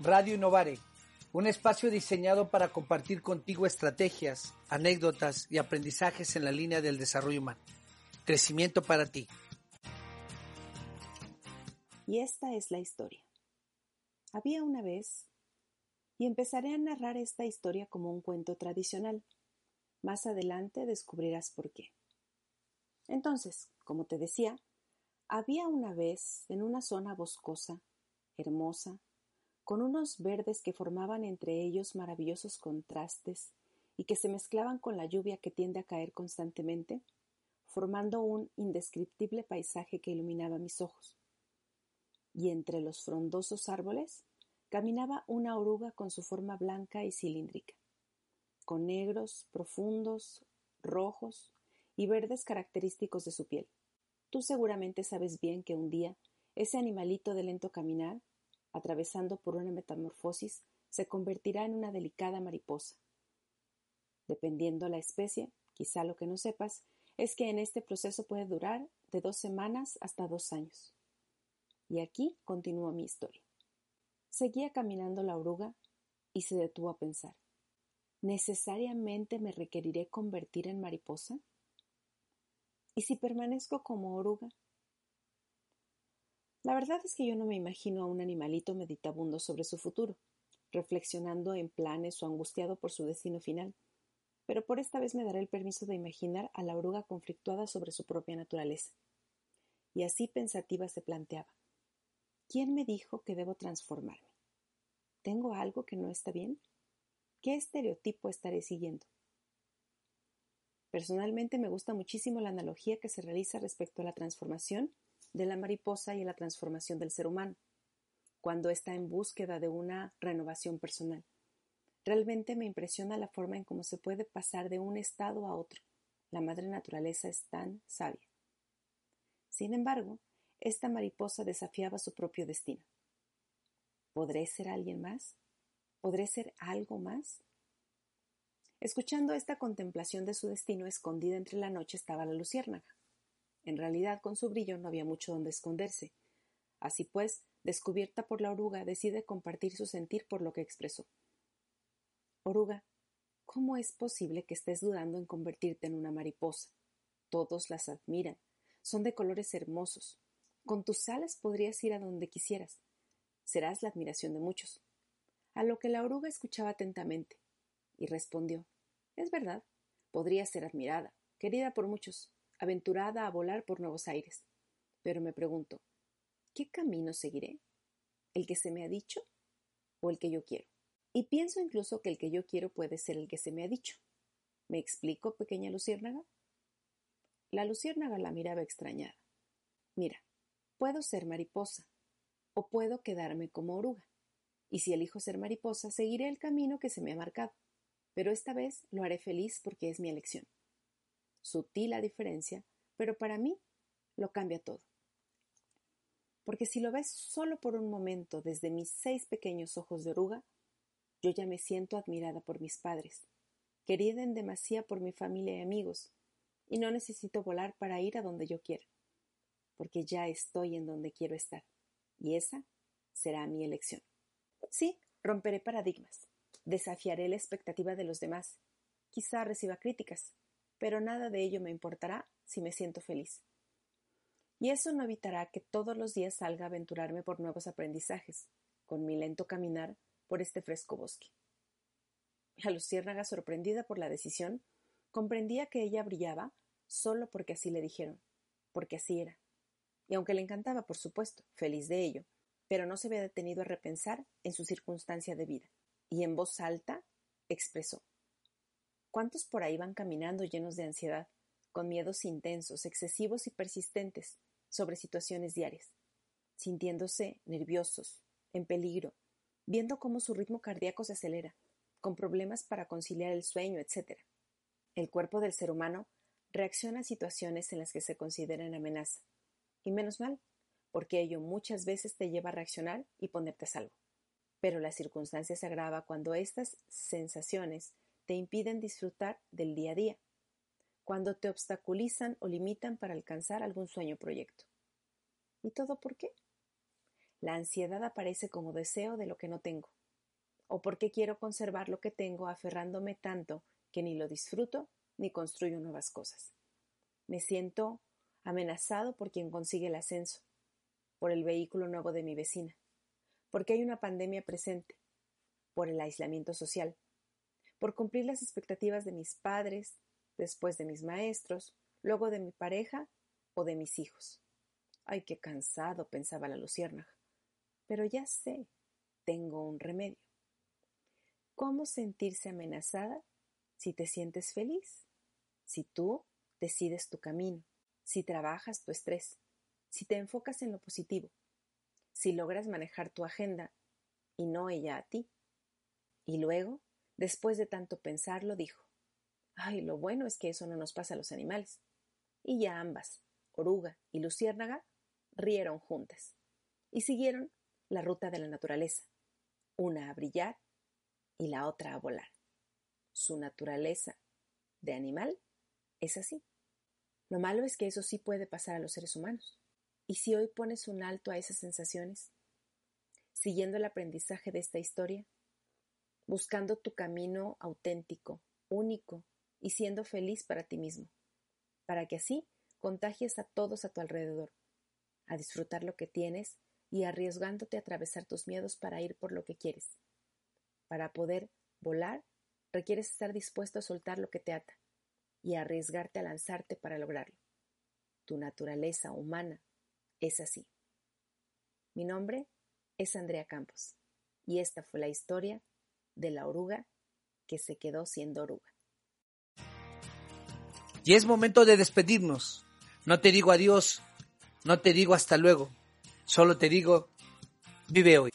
Radio Innovare, un espacio diseñado para compartir contigo estrategias, anécdotas y aprendizajes en la línea del desarrollo humano. Crecimiento para ti. Y esta es la historia. Había una vez, y empezaré a narrar esta historia como un cuento tradicional. Más adelante descubrirás por qué. Entonces, como te decía, había una vez en una zona boscosa, hermosa, con unos verdes que formaban entre ellos maravillosos contrastes y que se mezclaban con la lluvia que tiende a caer constantemente, formando un indescriptible paisaje que iluminaba mis ojos. Y entre los frondosos árboles caminaba una oruga con su forma blanca y cilíndrica, con negros, profundos, rojos y verdes característicos de su piel. Tú seguramente sabes bien que un día ese animalito de lento caminar atravesando por una metamorfosis, se convertirá en una delicada mariposa. Dependiendo la especie, quizá lo que no sepas es que en este proceso puede durar de dos semanas hasta dos años. Y aquí continúa mi historia. Seguía caminando la oruga y se detuvo a pensar. ¿Necesariamente me requeriré convertir en mariposa? ¿Y si permanezco como oruga? La verdad es que yo no me imagino a un animalito meditabundo sobre su futuro, reflexionando en planes o angustiado por su destino final, pero por esta vez me daré el permiso de imaginar a la oruga conflictuada sobre su propia naturaleza. Y así pensativa se planteaba. ¿Quién me dijo que debo transformarme? ¿Tengo algo que no está bien? ¿Qué estereotipo estaré siguiendo? Personalmente me gusta muchísimo la analogía que se realiza respecto a la transformación de la mariposa y la transformación del ser humano, cuando está en búsqueda de una renovación personal. Realmente me impresiona la forma en cómo se puede pasar de un estado a otro. La madre naturaleza es tan sabia. Sin embargo, esta mariposa desafiaba su propio destino. ¿Podré ser alguien más? ¿Podré ser algo más? Escuchando esta contemplación de su destino escondida entre la noche estaba la luciérnaga. En realidad, con su brillo no había mucho donde esconderse. Así pues, descubierta por la oruga, decide compartir su sentir por lo que expresó. Oruga, ¿cómo es posible que estés dudando en convertirte en una mariposa? Todos las admiran. Son de colores hermosos. Con tus alas podrías ir a donde quisieras. Serás la admiración de muchos. A lo que la oruga escuchaba atentamente y respondió Es verdad, podría ser admirada, querida por muchos, aventurada a volar por nuevos aires. Pero me pregunto, ¿qué camino seguiré? ¿El que se me ha dicho o el que yo quiero? Y pienso incluso que el que yo quiero puede ser el que se me ha dicho. ¿Me explico, pequeña luciérnaga? La luciérnaga la miraba extrañada. Mira, puedo ser mariposa o puedo quedarme como oruga. Y si elijo ser mariposa, seguiré el camino que se me ha marcado. Pero esta vez lo haré feliz porque es mi elección sutil la diferencia, pero para mí lo cambia todo. Porque si lo ves solo por un momento desde mis seis pequeños ojos de oruga, yo ya me siento admirada por mis padres, querida en demasía por mi familia y amigos, y no necesito volar para ir a donde yo quiera, porque ya estoy en donde quiero estar, y esa será mi elección. Sí, romperé paradigmas, desafiaré la expectativa de los demás, quizá reciba críticas, pero nada de ello me importará si me siento feliz. Y eso no evitará que todos los días salga a aventurarme por nuevos aprendizajes, con mi lento caminar por este fresco bosque. La luciérnaga, sorprendida por la decisión, comprendía que ella brillaba solo porque así le dijeron, porque así era. Y aunque le encantaba, por supuesto, feliz de ello, pero no se había detenido a repensar en su circunstancia de vida, y en voz alta expresó ¿Cuántos por ahí van caminando llenos de ansiedad, con miedos intensos, excesivos y persistentes sobre situaciones diarias, sintiéndose nerviosos, en peligro, viendo cómo su ritmo cardíaco se acelera, con problemas para conciliar el sueño, etc. El cuerpo del ser humano reacciona a situaciones en las que se consideran amenaza. Y menos mal, porque ello muchas veces te lleva a reaccionar y ponerte a salvo. Pero la circunstancia se agrava cuando estas sensaciones te impiden disfrutar del día a día, cuando te obstaculizan o limitan para alcanzar algún sueño o proyecto. ¿Y todo por qué? La ansiedad aparece como deseo de lo que no tengo. O porque quiero conservar lo que tengo aferrándome tanto que ni lo disfruto ni construyo nuevas cosas. Me siento amenazado por quien consigue el ascenso, por el vehículo nuevo de mi vecina, porque hay una pandemia presente, por el aislamiento social, por cumplir las expectativas de mis padres, después de mis maestros, luego de mi pareja o de mis hijos. Ay, qué cansado, pensaba la luciérnaga. Pero ya sé, tengo un remedio. ¿Cómo sentirse amenazada si te sientes feliz? Si tú decides tu camino, si trabajas tu estrés, si te enfocas en lo positivo, si logras manejar tu agenda y no ella a ti. Y luego, después de tanto pensarlo, dijo, ay, lo bueno es que eso no nos pasa a los animales. Y ya ambas, oruga y luciérnaga, rieron juntas y siguieron la ruta de la naturaleza, una a brillar y la otra a volar. Su naturaleza de animal es así. Lo malo es que eso sí puede pasar a los seres humanos. ¿Y si hoy pones un alto a esas sensaciones? Siguiendo el aprendizaje de esta historia, buscando tu camino auténtico, único y siendo feliz para ti mismo, para que así contagies a todos a tu alrededor, a disfrutar lo que tienes y arriesgándote a atravesar tus miedos para ir por lo que quieres. Para poder volar, requieres estar dispuesto a soltar lo que te ata y arriesgarte a lanzarte para lograrlo. Tu naturaleza humana es así. Mi nombre es Andrea Campos y esta fue la historia de la oruga que se quedó siendo oruga. Y es momento de despedirnos. No te digo adiós, no te digo hasta luego, solo te digo, vive hoy.